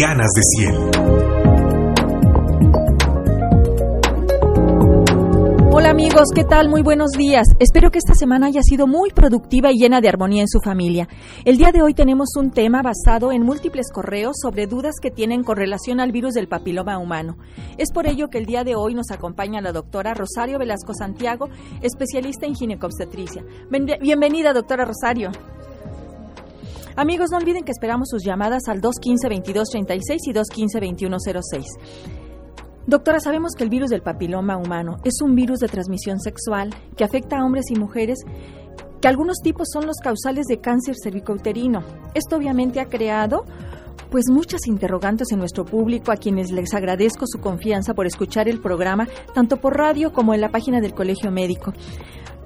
Ganas de 100. Hola amigos, ¿qué tal? Muy buenos días. Espero que esta semana haya sido muy productiva y llena de armonía en su familia. El día de hoy tenemos un tema basado en múltiples correos sobre dudas que tienen con relación al virus del papiloma humano. Es por ello que el día de hoy nos acompaña la doctora Rosario Velasco Santiago, especialista en ginecobstetricia. Bienvenida, doctora Rosario. Amigos, no olviden que esperamos sus llamadas al 215-2236 y 215-2106. Doctora, sabemos que el virus del papiloma humano es un virus de transmisión sexual que afecta a hombres y mujeres que algunos tipos son los causales de cáncer cervicouterino. Esto obviamente ha creado pues muchas interrogantes en nuestro público a quienes les agradezco su confianza por escuchar el programa tanto por radio como en la página del Colegio Médico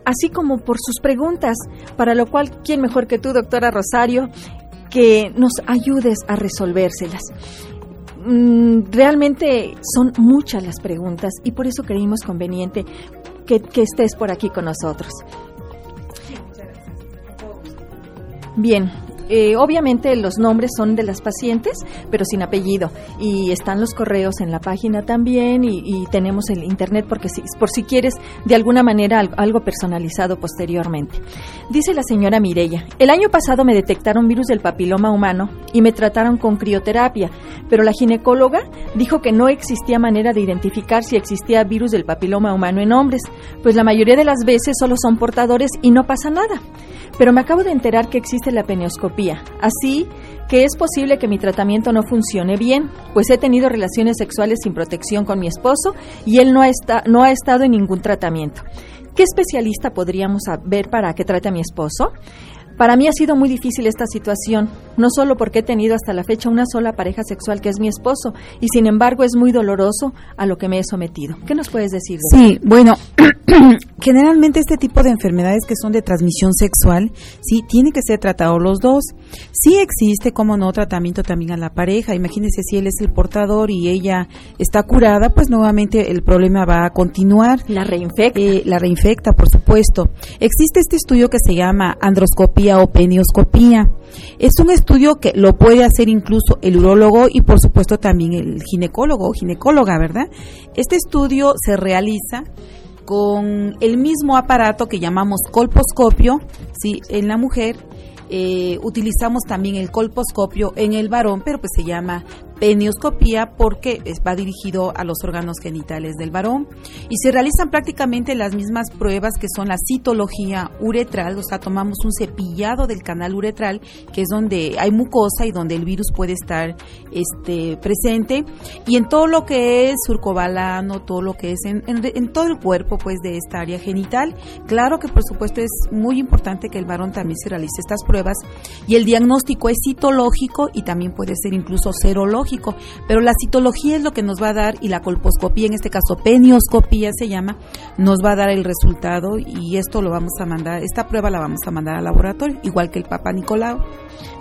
así como por sus preguntas, para lo cual, ¿quién mejor que tú, doctora Rosario, que nos ayudes a resolvérselas? Mm, realmente son muchas las preguntas y por eso creímos conveniente que, que estés por aquí con nosotros. Bien, eh, obviamente los nombres son de las pacientes, pero sin apellido. Y están los correos en la página también y, tenemos el internet porque si, por si quieres de alguna manera algo, personalizado posteriormente. Dice la señora Mirella, el año pasado me detectaron virus del papiloma humano y me trataron con crioterapia, pero la ginecóloga dijo que no existía manera de identificar si existía virus del papiloma humano en hombres, pues la mayoría de las veces solo son portadores y no pasa nada. Pero me acabo de enterar que existe la así que es posible que mi tratamiento no funcione bien, pues he tenido relaciones sexuales sin protección con mi esposo y él no ha, no ha estado en ningún tratamiento. ¿Qué especialista podríamos ver para que trate a mi esposo? Para mí ha sido muy difícil esta situación, no solo porque he tenido hasta la fecha una sola pareja sexual que es mi esposo, y sin embargo es muy doloroso a lo que me he sometido. ¿Qué nos puedes decir? sí, bueno, generalmente este tipo de enfermedades que son de transmisión sexual, sí, tiene que ser tratado los dos. Sí existe, como no, tratamiento también a la pareja. Imagínese si él es el portador y ella está curada, pues nuevamente el problema va a continuar. La reinfecta. Eh, la reinfecta, por supuesto. Existe este estudio que se llama o penioscopía. Es un estudio que lo puede hacer incluso el urólogo y por supuesto también el ginecólogo o ginecóloga, ¿verdad? Este estudio se realiza con el mismo aparato que llamamos colposcopio, ¿sí? En la mujer eh, utilizamos también el colposcopio en el varón, pero pues se llama penioscopía porque va dirigido a los órganos genitales del varón. Y se realizan prácticamente las mismas pruebas que son la citología uretral, o sea, tomamos un cepillado del canal uretral, que es donde hay mucosa y donde el virus puede estar este, presente, y en todo lo que es surcobalano, todo lo que es en, en todo el cuerpo pues de esta área genital. Claro que por supuesto es muy importante que el varón también se realice estas pruebas. Y el diagnóstico es citológico y también puede ser incluso serológico pero la citología es lo que nos va a dar y la colposcopía, en este caso penioscopía se llama, nos va a dar el resultado y esto lo vamos a mandar, esta prueba la vamos a mandar al laboratorio, igual que el Papa Nicolau.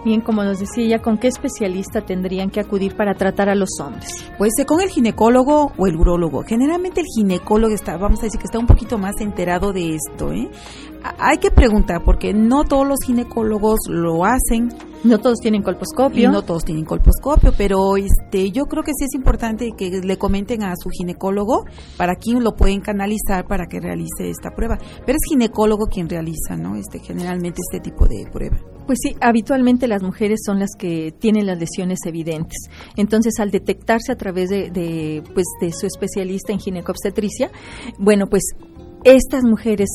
Bien, como nos decía ella, ¿con qué especialista tendrían que acudir para tratar a los hombres? Pues eh, con el ginecólogo o el urólogo. Generalmente el ginecólogo está, vamos a decir que está un poquito más enterado de esto. ¿eh? Hay que preguntar porque no todos los ginecólogos lo hacen. No todos tienen colposcopio. no todos tienen colposcopio, pero este, yo creo que sí es importante que le comenten a su ginecólogo para quien lo pueden canalizar para que realice esta prueba. Pero es ginecólogo quien realiza, ¿no? Este, generalmente este tipo de prueba. Pues sí, habitualmente las mujeres son las que tienen las lesiones evidentes. Entonces, al detectarse a través de, de, pues, de su especialista en ginecobstetricia, bueno, pues estas mujeres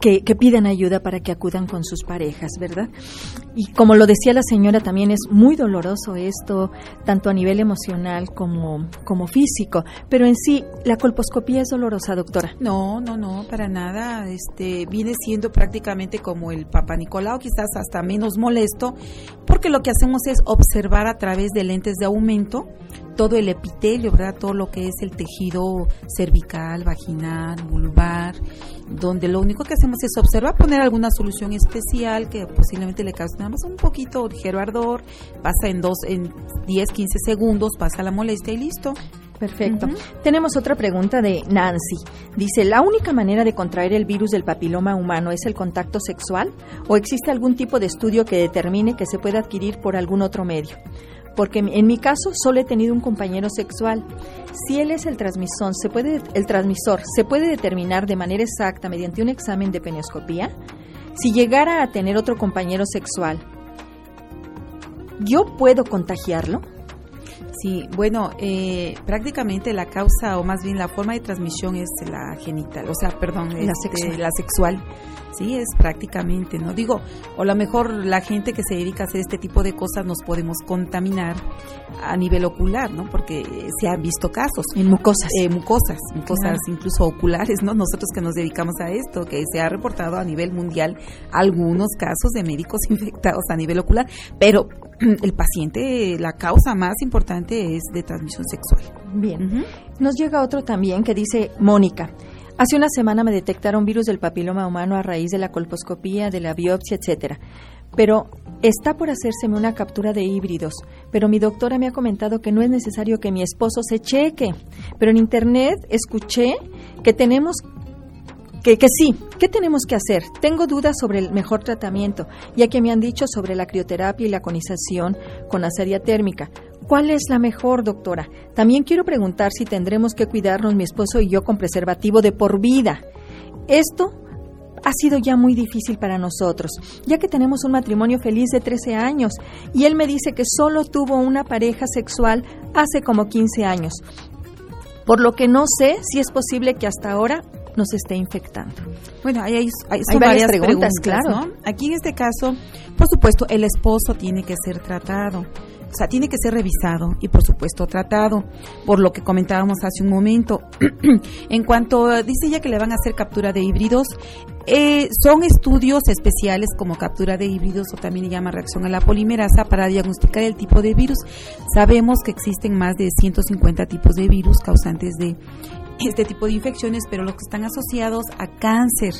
que, pidan ayuda para que acudan con sus parejas, ¿verdad? Y como lo decía la señora, también es muy doloroso esto, tanto a nivel emocional como, como físico, pero en sí, ¿la colposcopía es dolorosa, doctora? No, no, no, para nada. Este, viene siendo prácticamente como el Papa Nicolau, quizás hasta menos molesto, porque lo que hacemos es observar a través de lentes de aumento todo el epitelio, ¿verdad? Todo lo que es el tejido cervical, vaginal, vulvar, donde lo único que hacemos es observar, poner alguna solución especial que posiblemente le cause nada más un poquito ligero ardor, pasa en dos, en 10, 15 segundos, pasa la molestia y listo. Perfecto. Tenemos otra pregunta de Nancy. Dice, ¿la única manera de contraer el virus del papiloma humano es el contacto sexual o existe algún tipo de estudio que determine que se puede adquirir por algún otro medio? porque en mi caso solo he tenido un compañero sexual. Si él es el transmisor, se puede el transmisor se puede determinar de manera exacta mediante un examen de penioscopía. Si llegara a tener otro compañero sexual, ¿yo puedo contagiarlo? Sí, bueno, eh, prácticamente la causa o más bien la forma de transmisión es la genital, o sea, perdón, la, este, la sexual. Sí, es prácticamente, ¿no? Digo, o a lo mejor la gente que se dedica a hacer este tipo de cosas nos podemos contaminar a nivel ocular, ¿no? Porque se han visto casos. En mucosas. Eh, mucosas, mucosas incluso oculares, ¿no? Nosotros que nos dedicamos a esto, que se ha reportado a nivel mundial algunos casos de médicos infectados a nivel ocular, pero el paciente, la causa más importante es de transmisión sexual. Bien. Nos llega otro también que dice Mónica. Hace una semana me detectaron virus del papiloma humano a raíz de la colposcopía, de la biopsia, etcétera. Pero está por hacérseme una captura de híbridos, pero mi doctora me ha comentado que no es necesario que mi esposo se cheque. Pero en internet escuché que tenemos que, sí, ¿qué tenemos que hacer? Tengo dudas sobre el mejor tratamiento, ya que me han dicho sobre la crioterapia y la conización con la serie térmica. ¿Cuál es la mejor, doctora? También quiero preguntar si tendremos que cuidarnos mi esposo y yo con preservativo de por vida. Esto ha sido ya muy difícil para nosotros, ya que tenemos un matrimonio feliz de 13 años y él me dice que solo tuvo una pareja sexual hace como 15 años. Por lo que no sé si es posible que hasta ahora nos esté infectando. Bueno, hay, hay, varias, preguntas, claro. Aquí en este caso, por supuesto, el esposo tiene que ser tratado. O sea, tiene que ser revisado y, por supuesto, tratado, por lo que comentábamos hace un momento. en cuanto dice ella que le van a hacer captura de híbridos, eh, son estudios especiales como captura de híbridos o también llama reacción a la polimerasa para diagnosticar el tipo de virus. Sabemos que existen más de 150 tipos de virus causantes de este tipo de infecciones, pero los que están asociados a cáncer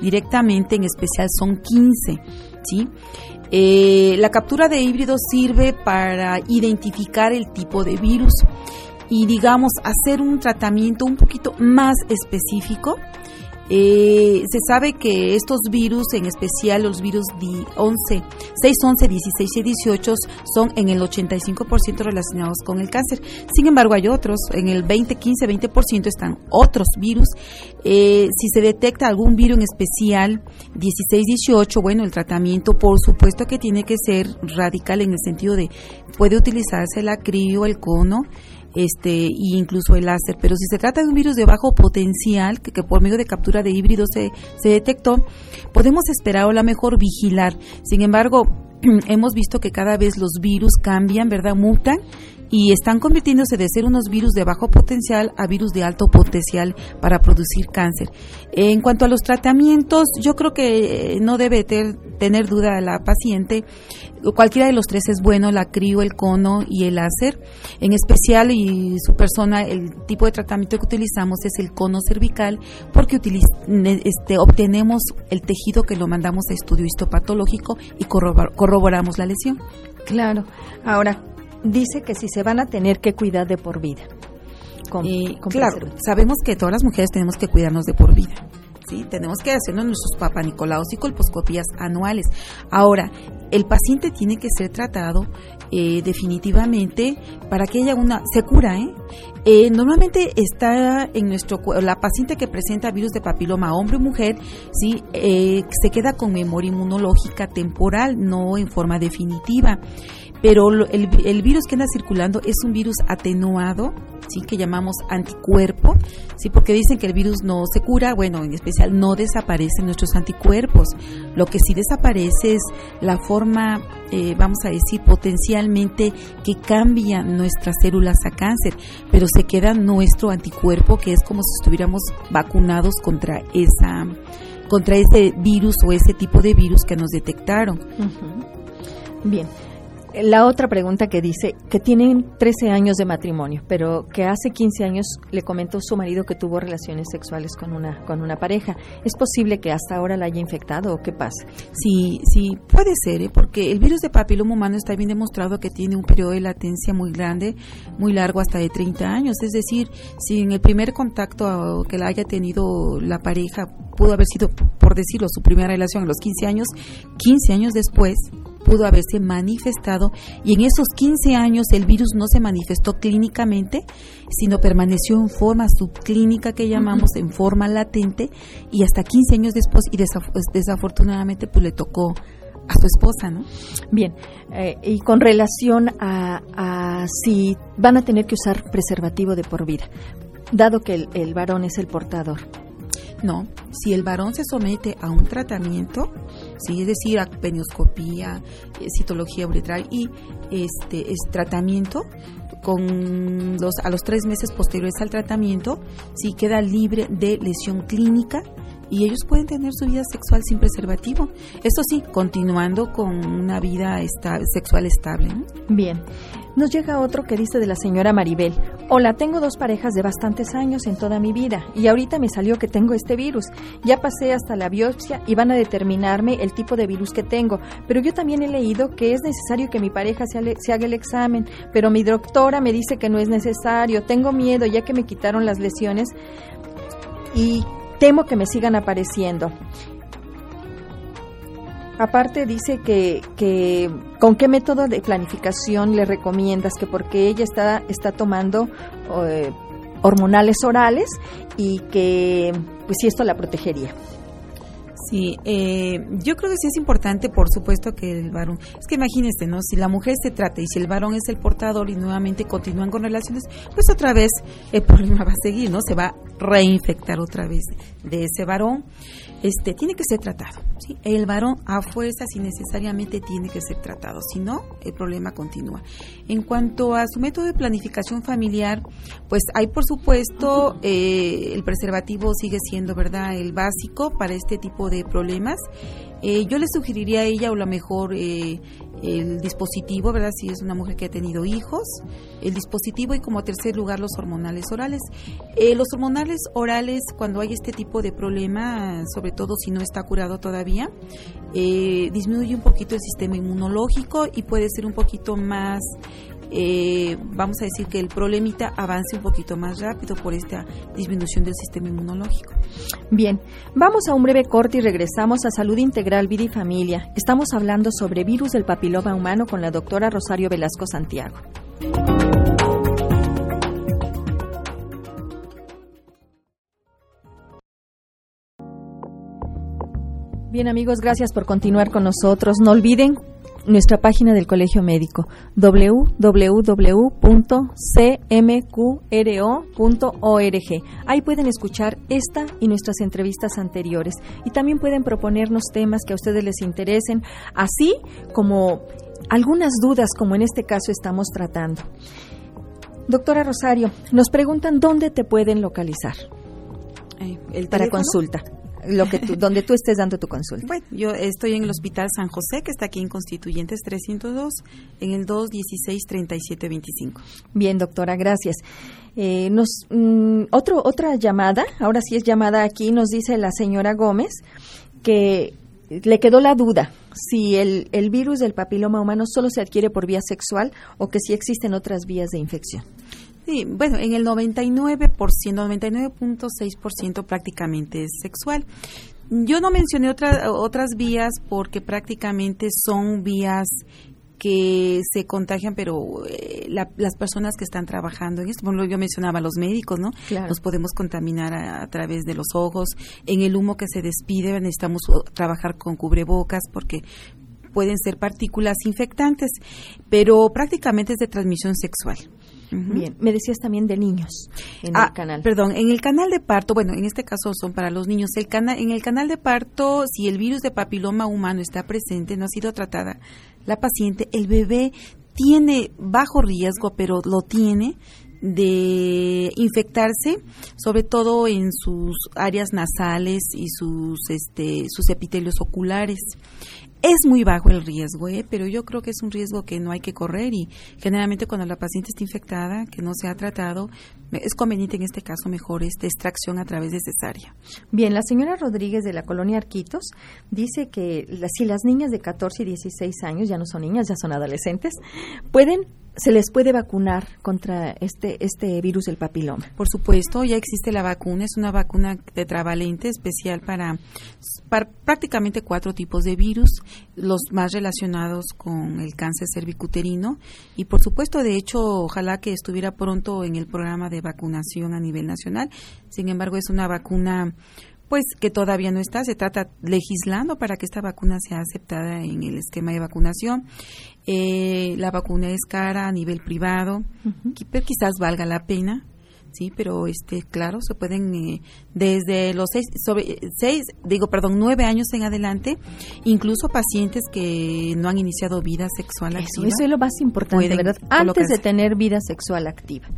directamente, en especial, son 15. ¿sí? Eh, la captura de híbridos sirve para identificar el tipo de virus y, digamos, hacer un tratamiento un poquito más específico eh, se sabe que estos virus, en especial los virus 11, 6, 11, 16 y 18, son en el 85% relacionados con el cáncer. Sin embargo, hay otros, en el 20, 15, 20% están otros virus. Eh, si se detecta algún virus en especial, 16, 18, bueno, el tratamiento por supuesto que tiene que ser radical en el sentido de puede utilizarse el acrílico, el cono, este e incluso el láser. Pero si se trata de un virus de bajo potencial, que, por medio de captura de híbridos se, se detectó, podemos esperar o la mejor vigilar. Sin embargo, hemos visto que cada vez los virus cambian, ¿verdad? Mutan y están convirtiéndose de ser unos virus de bajo potencial a virus de alto potencial para producir cáncer. En cuanto a los tratamientos, yo creo que eh, no debe tener duda la paciente. Cualquiera de los tres es bueno, la crío, el cono y el láser. En especial, y su persona, el tipo de tratamiento que utilizamos es el cono cervical porque este, obtenemos el tejido que lo mandamos a estudio histopatológico y corroboramos la lesión. Claro. Ahora, dice que si se van a tener que cuidar de por vida. claro, sabemos que todas las mujeres tenemos que cuidarnos de por vida. ¿sí? Tenemos que hacernos nuestros papanicolaos y colposcopias anuales. Ahora, el paciente tiene que ser tratado eh, definitivamente para que haya una... Se cura, ¿eh? ¿eh? normalmente está en nuestro la paciente que presenta virus de papiloma hombre o mujer sí eh, se queda con memoria inmunológica temporal no en forma definitiva pero el, el, virus que anda circulando es un virus atenuado, sí, que llamamos anticuerpo, sí, porque dicen que el virus no se cura, bueno, en especial no desaparecen nuestros anticuerpos. Lo que sí desaparece es la forma, eh, vamos a decir, potencialmente que cambia nuestras células a cáncer, pero se queda nuestro anticuerpo, que es como si estuviéramos vacunados contra esa contra ese virus o ese tipo de virus que nos detectaron. Bien, la otra pregunta que dice que tienen 13 años de matrimonio, pero que hace 15 años le comentó su marido que tuvo relaciones sexuales con una con una pareja. ¿Es posible que hasta ahora la haya infectado o qué pasa? Sí, sí, puede ser, ¿eh? porque el virus de papiloma humano está bien demostrado que tiene un periodo de latencia muy grande, muy largo, hasta de 30 años. Es decir, si en el primer contacto que la haya tenido la pareja pudo haber sido, por decirlo, su primera relación a los 15 años, 15 años después pudo haberse manifestado y en esos 15 años el virus no se manifestó clínicamente, sino permaneció en forma subclínica que llamamos, en forma latente y hasta 15 años después y desafortunadamente pues le tocó a su esposa, ¿no? Bien, eh, y con relación a, a, si van a tener que usar preservativo de por vida, dado que el, el varón es el portador. No, si el varón se somete a un tratamiento, sí, es decir, a penioscopía, eh, citología uretral y este es tratamiento, con a los tres meses posteriores al tratamiento, si queda libre de lesión clínica y ellos pueden tener su vida sexual sin preservativo. Eso sí, continuando con una vida sexual estable. Bien. Nos llega otro que dice de la señora Maribel. Hola, tengo dos parejas de bastantes años en toda mi vida y ahorita me salió que tengo este virus. Ya pasé hasta la biopsia y van a determinarme el tipo de virus que tengo, pero yo también he leído que es necesario que mi pareja se, se haga el examen, pero mi doctora me dice que no es necesario. Tengo miedo ya que me quitaron las lesiones y temo que me sigan apareciendo. Aparte dice que, que con qué método de planificación le recomiendas que porque ella está, está tomando eh, hormonales orales y que pues si esto la protegería. Sí, eh, yo creo que sí es importante, por supuesto, que el varón. Es que imagínese, ¿no? Si la mujer se trata y si el varón es el portador y nuevamente continúan con relaciones, pues otra vez el problema va a seguir, ¿no? Se va a reinfectar otra vez de ese varón. Este tiene que ser tratado. ¿sí? El varón a fuerza, si necesariamente tiene que ser tratado. Si no, el problema continúa. En cuanto a su método de planificación familiar, pues hay, por supuesto, eh, el preservativo sigue siendo, ¿verdad?, el básico para este tipo de problemas, eh, yo le sugeriría a ella o la mejor eh, el dispositivo, ¿verdad? Si es una mujer que ha tenido hijos, el dispositivo y como tercer lugar los hormonales orales. Eh, los hormonales orales, cuando hay este tipo de problema, sobre todo si no está curado todavía, disminuye un poquito el sistema inmunológico y puede ser un poquito más eh, vamos a decir que el problemita avance un poquito más rápido por esta disminución del sistema inmunológico. Bien, vamos a un breve corte y regresamos a Salud Integral Vida y Familia. Estamos hablando sobre virus del papiloma humano con la doctora Rosario Velasco Santiago. Bien amigos, gracias por continuar con nosotros. No olviden nuestra página del Colegio Médico www.cmqro.org. Ahí pueden escuchar esta y nuestras entrevistas anteriores y también pueden proponernos temas que a ustedes les interesen, así como algunas dudas como en este caso estamos tratando. Doctora Rosario, nos preguntan dónde te pueden localizar eh, para consulta lo que donde tú estés dando tu consulta. Bueno, yo estoy en el Hospital San José, que está aquí en Constituyentes 302, en el 216-3725. Bien, doctora, gracias. Eh, nos, mm, otro, otra llamada, ahora sí es llamada aquí, nos dice la señora Gómez que le quedó la duda si el, el virus del papiloma humano solo se adquiere por vía sexual o que si existen otras vías de infección. Sí, bueno, en el 99%, 99.6% prácticamente es sexual. Yo no mencioné otra, otras vías porque prácticamente son vías que se contagian, pero eh, las personas que están trabajando en esto, bueno, yo mencionaba los médicos, ¿no? Nos podemos contaminar a, través de los ojos, en el humo que se despide, necesitamos trabajar con cubrebocas porque pueden ser partículas infectantes, pero prácticamente es de transmisión sexual. Bien, me decías también de niños en el ah, canal. Perdón, en el canal de parto, bueno, en este caso son para los niños. El canal, en el canal de parto, si el virus de papiloma humano está presente, no ha sido tratada la paciente, el bebé tiene bajo riesgo, pero lo tiene de infectarse, sobre todo en sus áreas nasales y sus este sus epitelios oculares. Es muy bajo el riesgo, ¿eh? pero yo creo que es un riesgo que no hay que correr y generalmente cuando la paciente está infectada, que no se ha tratado, es conveniente en este caso mejor esta extracción a través de cesárea. Bien, la señora Rodríguez de la colonia Arquitos dice que si las niñas de 14 y 16 años ya no son niñas, ya son adolescentes, pueden se les puede vacunar contra este, este virus del papiloma. Por supuesto, ya existe la vacuna, es una vacuna tetravalente especial para, para prácticamente cuatro tipos de virus, los más relacionados con el cáncer cervicuterino y por supuesto, de hecho, ojalá que estuviera pronto en el programa de vacunación a nivel nacional. Sin embargo, es una vacuna pues que todavía no está, se trata legislando para que esta vacuna sea aceptada en el esquema de vacunación. Eh, la vacuna es cara a nivel privado, pero quizás valga la pena, sí, pero este, claro, se pueden eh, desde los seis, sobre seis, digo, perdón, nueve años en adelante, incluso pacientes que no han iniciado vida sexual activa. Eso es lo más importante, ¿verdad? Antes de tener vida sexual activa.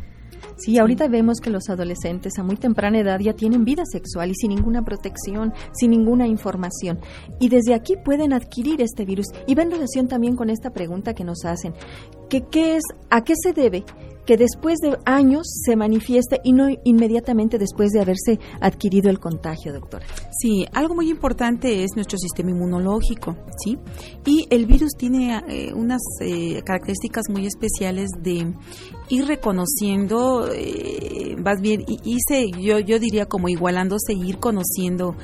Sí, ahorita vemos que los adolescentes a muy temprana edad ya tienen vida sexual y sin ninguna protección, sin ninguna información. Y desde aquí pueden adquirir este virus. Y va en relación también con esta pregunta que nos hacen, que qué es, a qué se debe que después de años se manifieste y no inmediatamente después de haberse adquirido el contagio, doctora. Sí, algo muy importante es nuestro sistema inmunológico, ¿sí? Y el virus tiene eh, unas eh, características muy especiales de ir reconociendo, eh, más bien, hice, yo, yo diría como igualándose, ir conociendo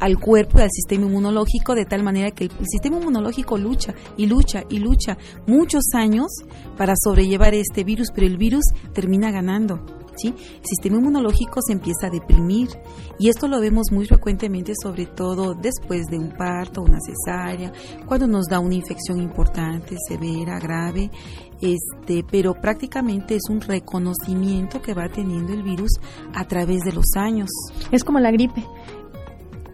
al cuerpo y al sistema inmunológico de tal manera que el sistema inmunológico lucha y lucha y lucha muchos años para sobrellevar este virus, pero el virus termina ganando. ¿Sí? El sistema inmunológico se empieza a deprimir y esto lo vemos muy frecuentemente, sobre todo después de un parto, una cesárea, cuando nos da una infección importante, severa, grave, este, pero prácticamente es un reconocimiento que va teniendo el virus a través de los años. Es como la gripe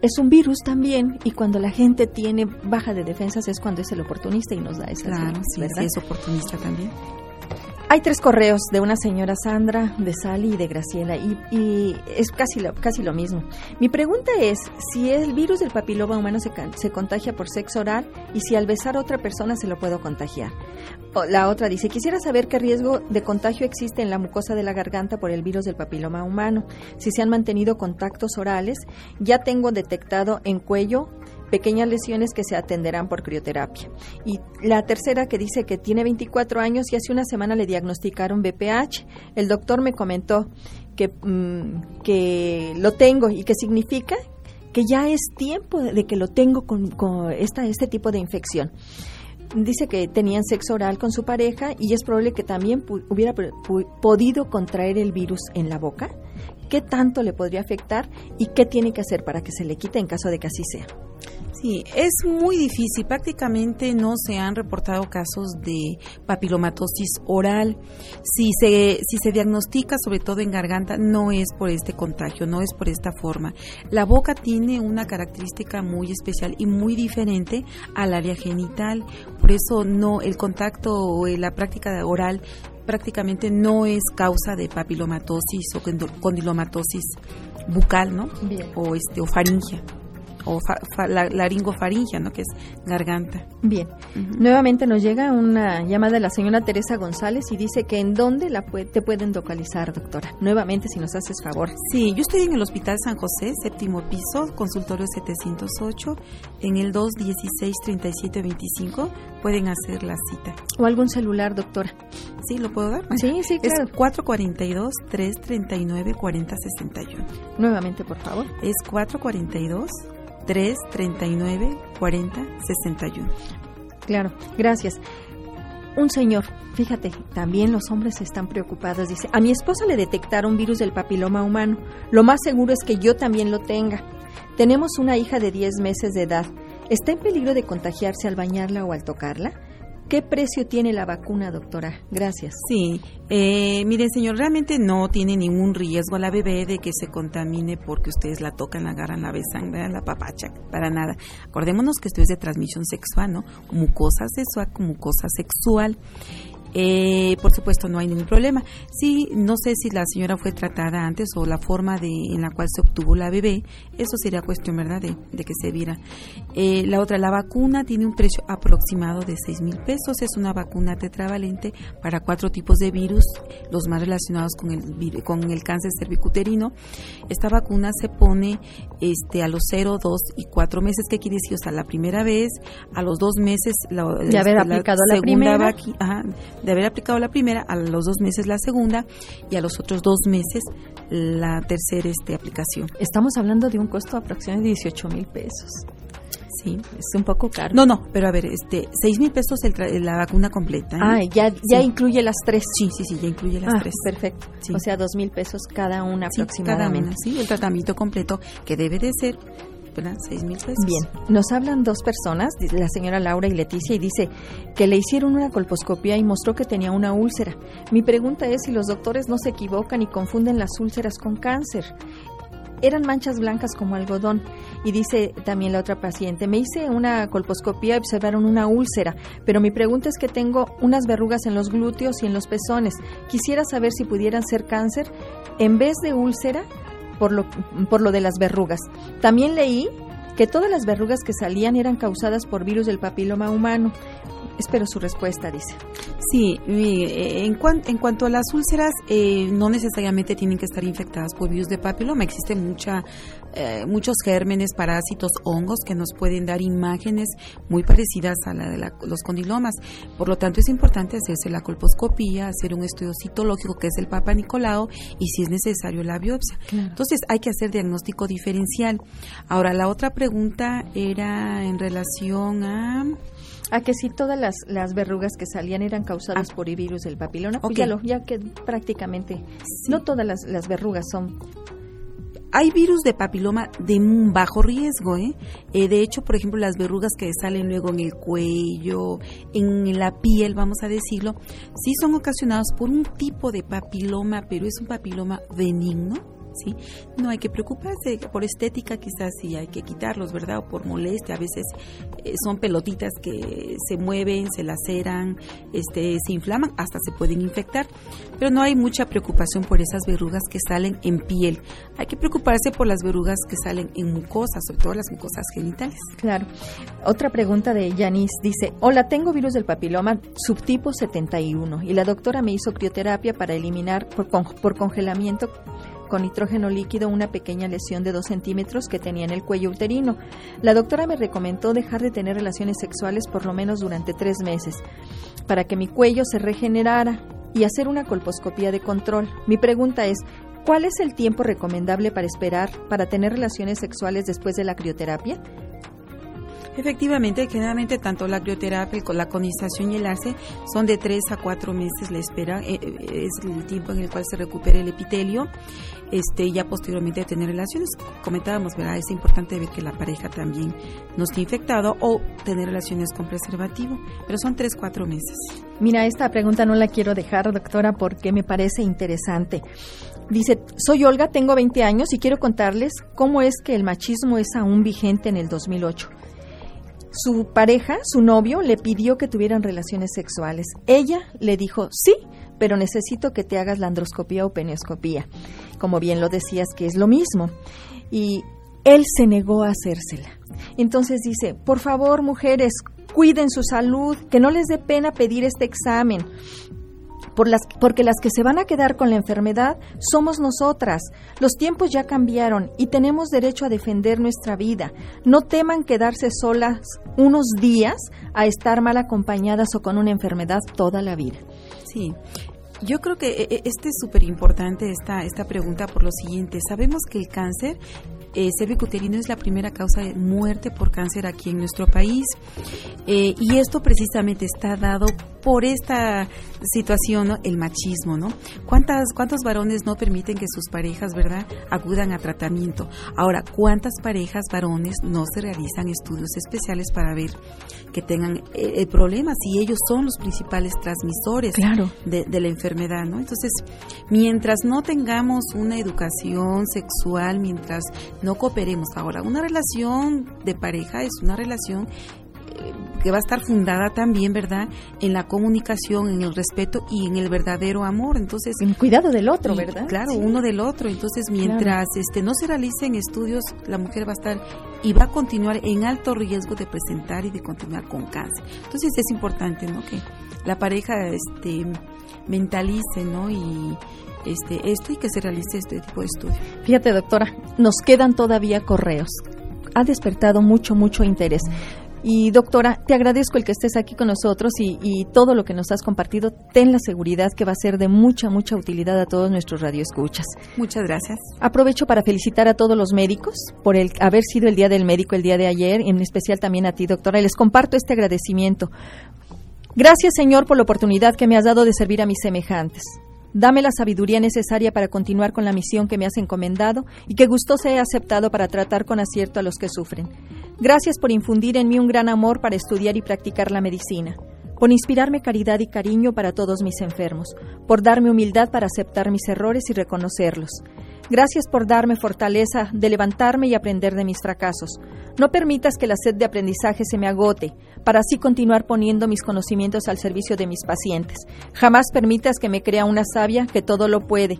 es un virus también y cuando la gente tiene baja de defensas es cuando es el oportunista y nos da esa claro, sí, sí, es oportunista también. Hay tres correos de una señora Sandra, de Sally y de Graciela y, es casi lo, casi lo mismo. Mi pregunta es si el virus del papiloma humano se, se contagia por sexo oral y si al besar a otra persona se lo puedo contagiar. la otra dice, quisiera saber qué riesgo de contagio existe en la mucosa de la garganta por el virus del papiloma humano. Si se han mantenido contactos orales, ya tengo detectado en cuello, pequeñas lesiones que se atenderán por crioterapia. Y la tercera que dice que tiene 24 años y hace una semana le diagnosticaron BPH. El doctor me comentó que, mm, que lo tengo y que significa que ya es tiempo de que lo tengo con, esta, este tipo de infección dice que tenían sexo oral con su pareja y es probable que también hubiera podido contraer el virus en la boca. ¿Qué tanto le podría afectar y qué tiene que hacer para que se le quite en caso de que así sea? Sí, es muy difícil. Prácticamente no se han reportado casos de papilomatosis oral. Si se, si se diagnostica, sobre todo en garganta, no es por este contagio, no es por esta forma. La boca tiene una característica muy especial y muy diferente al área genital. Por eso no, el contacto o la práctica oral prácticamente no es causa de papilomatosis o condilomatosis bucal, ¿no? O este o faringia o la, laringofaringia, ¿no? que es garganta. Bien. Nuevamente nos llega una llamada de la señora Teresa González y dice que en dónde la te pueden localizar, doctora. Nuevamente, si nos haces favor. Sí, yo estoy en el Hospital San José, séptimo piso, consultorio 708, en el 216-3725. Pueden hacer la cita. ¿O algún celular, doctora? Sí, ¿lo puedo dar? Sí, sí, claro. Es 442-339-4061. Nuevamente, por favor. Es 442 3 39 40 61. Claro, gracias. Un señor, fíjate, también los hombres están preocupados. Dice, a mi esposa le detectaron virus del papiloma humano. Lo más seguro es que yo también lo tenga. Tenemos una hija de 10 meses de edad. ¿Está en peligro de contagiarse al bañarla o al tocarla? ¿Qué precio tiene la vacuna, doctora? Gracias. Sí, eh, miren, señor, realmente no tiene ningún riesgo a la bebé de que se contamine porque ustedes la tocan, la agarran, la besan, la papachan, para nada. Acordémonos que esto es de transmisión sexual, ¿no? Mucosa sexual, mucosa sexual. Eh, por supuesto, no hay ningún problema. Sí, no sé si la señora fue tratada antes o la forma de, en la cual se obtuvo la bebé, eso sería cuestión, ¿verdad?, de, que se viera. Eh, la otra, la vacuna tiene un precio aproximado de 6 mil pesos. Es una vacuna tetravalente para cuatro tipos de virus, los más relacionados con el, con el cáncer cervicuterino. Esta vacuna se pone este, a los 0, 2 y 4 meses. ¿Qué quiere decir? O sea, la primera vez, a los dos meses, la, haber este, aplicado la, segunda primera. De haber aplicado la primera, a los dos meses la segunda y a los otros dos meses la tercera este, aplicación. Estamos hablando de un costo aproximadamente de 18 mil pesos. Sí, es un poco caro. No, no, pero a ver, este, 6 mil pesos la vacuna completa. ¿eh? Ah, ya, ya incluye las tres. Sí, sí, sí, ya incluye las ah, tres. Perfecto. O sea, dos mil pesos cada una aproximadamente. Cada sí, el tratamiento completo que debe de ser seis mil pesos. Bien, nos hablan dos personas, la señora Laura y Leticia, y dice que le hicieron una colposcopía y mostró que tenía una úlcera. Mi pregunta es si los doctores no se equivocan y confunden las úlceras con cáncer. Eran manchas blancas como algodón. Y dice también la otra paciente, me hice una colposcopía y observaron una úlcera, pero mi pregunta es que tengo unas verrugas en los glúteos y en los pezones. Quisiera saber si pudieran ser cáncer en vez de úlcera por lo, por lo de las verrugas. También leí que todas las verrugas que salían eran causadas por virus del papiloma humano. Espero su respuesta, dice. Sí, eh, en, en cuanto a las úlceras, eh, no necesariamente tienen que estar infectadas por virus de papiloma. Existen mucha, eh, muchos gérmenes, parásitos, hongos que nos pueden dar imágenes muy parecidas a la de los condilomas. Por lo tanto, es importante hacerse la colposcopía, hacer un estudio citológico que es el Papa Nicolau y si es necesario la biopsia. Entonces, hay que hacer diagnóstico diferencial. Ahora, la otra pregunta era en relación a... A que si todas las, las verrugas que salían eran causadas ah. por el virus del papiloma. Pues ya, ya que prácticamente no todas las, las verrugas son hay virus de papiloma de un bajo riesgo, ¿eh? ¿eh? De hecho, por ejemplo, las verrugas que salen luego en el cuello, en la piel, vamos a decirlo, sí son ocasionadas por un tipo de papiloma, pero es un papiloma benigno, ¿sí? No hay que preocuparse, por estética quizás sí hay que quitarlos, ¿verdad? O por molestia, a veces eh, son pelotitas que se mueven, se laceran, este, se inflaman, hasta se pueden infectar, pero no hay mucha preocupación por esas verrugas que salen en piel. Hay que preocuparse por las verrugas que salen en mucosas, sobre todo las mucosas genitales. Claro. Otra pregunta de Yanis dice, hola, tengo virus del papiloma subtipo 71 y la doctora me hizo crioterapia para eliminar por, por congelamiento con nitrógeno líquido una pequeña lesión de 2 centímetros que tenía en el cuello uterino. La doctora me recomendó dejar de tener relaciones sexuales por lo menos durante tres meses para que mi cuello se regenerara y hacer una colposcopía de control. Mi pregunta es, ¿cuál es el tiempo recomendable para esperar para tener relaciones sexuales después de la crioterapia? Efectivamente, generalmente tanto la crioterapia, la conización y el ACE son de 3 a 4 meses la espera, eh, eh, es el tiempo en el cual se recupera el epitelio, este ya posteriormente tener relaciones. Comentábamos, ¿verdad? Es importante ver que la pareja también no esté infectado o tener relaciones con preservativo, pero son 3 4 meses. Mira, esta pregunta no la quiero dejar, doctora, porque me parece interesante. Dice, soy Olga, tengo 20 años y quiero contarles cómo es que el machismo es aún vigente en el 2008. Su pareja, su novio, le pidió que tuvieran relaciones sexuales. Ella le dijo, sí, pero necesito que te hagas la androscopía o penioscopía. Como bien lo decías, que es lo mismo. Y él se negó a hacérsela. Entonces dice, por favor, mujeres, cuiden su salud, que no les dé pena pedir este examen las, porque las que se van a quedar con la enfermedad somos nosotras. Los tiempos ya cambiaron y tenemos derecho a defender nuestra vida. No teman quedarse solas unos días a estar mal acompañadas o con una enfermedad toda la vida. Sí, yo creo que eh, eh, este es súper importante esta, esta pregunta por lo siguiente. Sabemos que el cáncer eh, cervicuterino es la primera causa de muerte por cáncer aquí en nuestro país eh, y esto precisamente está dado por esta situación, el machismo, ¿no? ¿Cuántas, ¿Cuántos varones no permiten que sus parejas, verdad, acudan a tratamiento? Ahora, ¿cuántas parejas varones no se realizan estudios especiales para ver que tengan eh, el problema si ellos son los principales transmisores de, de la enfermedad, ¿no? Entonces, mientras no tengamos una educación sexual, mientras no cooperemos. Ahora, una relación de pareja es una relación que va a estar fundada también, ¿verdad?, en la comunicación, en el respeto y en el verdadero amor. Entonces, en cuidado del otro, ¿verdad? Claro, uno del otro. Entonces, mientras este no se realicen estudios, la mujer va a estar y va a continuar en alto riesgo de presentar y de continuar con cáncer. Entonces, es importante, ¿no?, que la pareja este mentalice, ¿no? y este, esto y que se realice este tipo de estudio. Fíjate, doctora, nos quedan todavía correos. Ha despertado mucho, mucho interés. Y doctora, te agradezco el que estés aquí con nosotros y, y, todo lo que nos has compartido. Ten la seguridad que va a ser de mucha, mucha utilidad a todos nuestros radioescuchas. Muchas gracias. Aprovecho para felicitar a todos los médicos por el haber sido el Día del Médico el día de ayer, y en especial también a ti, doctora. Y les comparto este agradecimiento. Gracias, Señor, por la oportunidad que me has dado de servir a mis semejantes. Dame la sabiduría necesaria para continuar con la misión que me has encomendado y que gustoso he aceptado para tratar con acierto a los que sufren. Gracias por infundir en mí un gran amor para estudiar y practicar la medicina, por inspirarme caridad y cariño para todos mis enfermos, por darme humildad para aceptar mis errores y reconocerlos. Gracias por darme fortaleza de levantarme y aprender de mis fracasos. No permitas que la sed de aprendizaje se me agote, para así continuar poniendo mis conocimientos al servicio de mis pacientes. Jamás permitas que me crea una sabia que todo lo puede,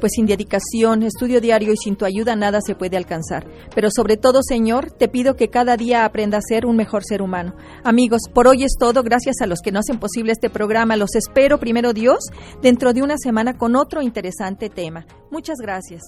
pues sin dedicación, estudio diario y sin tu ayuda nada se puede alcanzar. Pero sobre todo, Señor, te pido que cada día aprenda a ser un mejor ser humano. Amigos, por hoy es todo. Gracias a los que no hacen posible este programa. Los espero, primero Dios, dentro de una semana con otro interesante tema. Muchas gracias.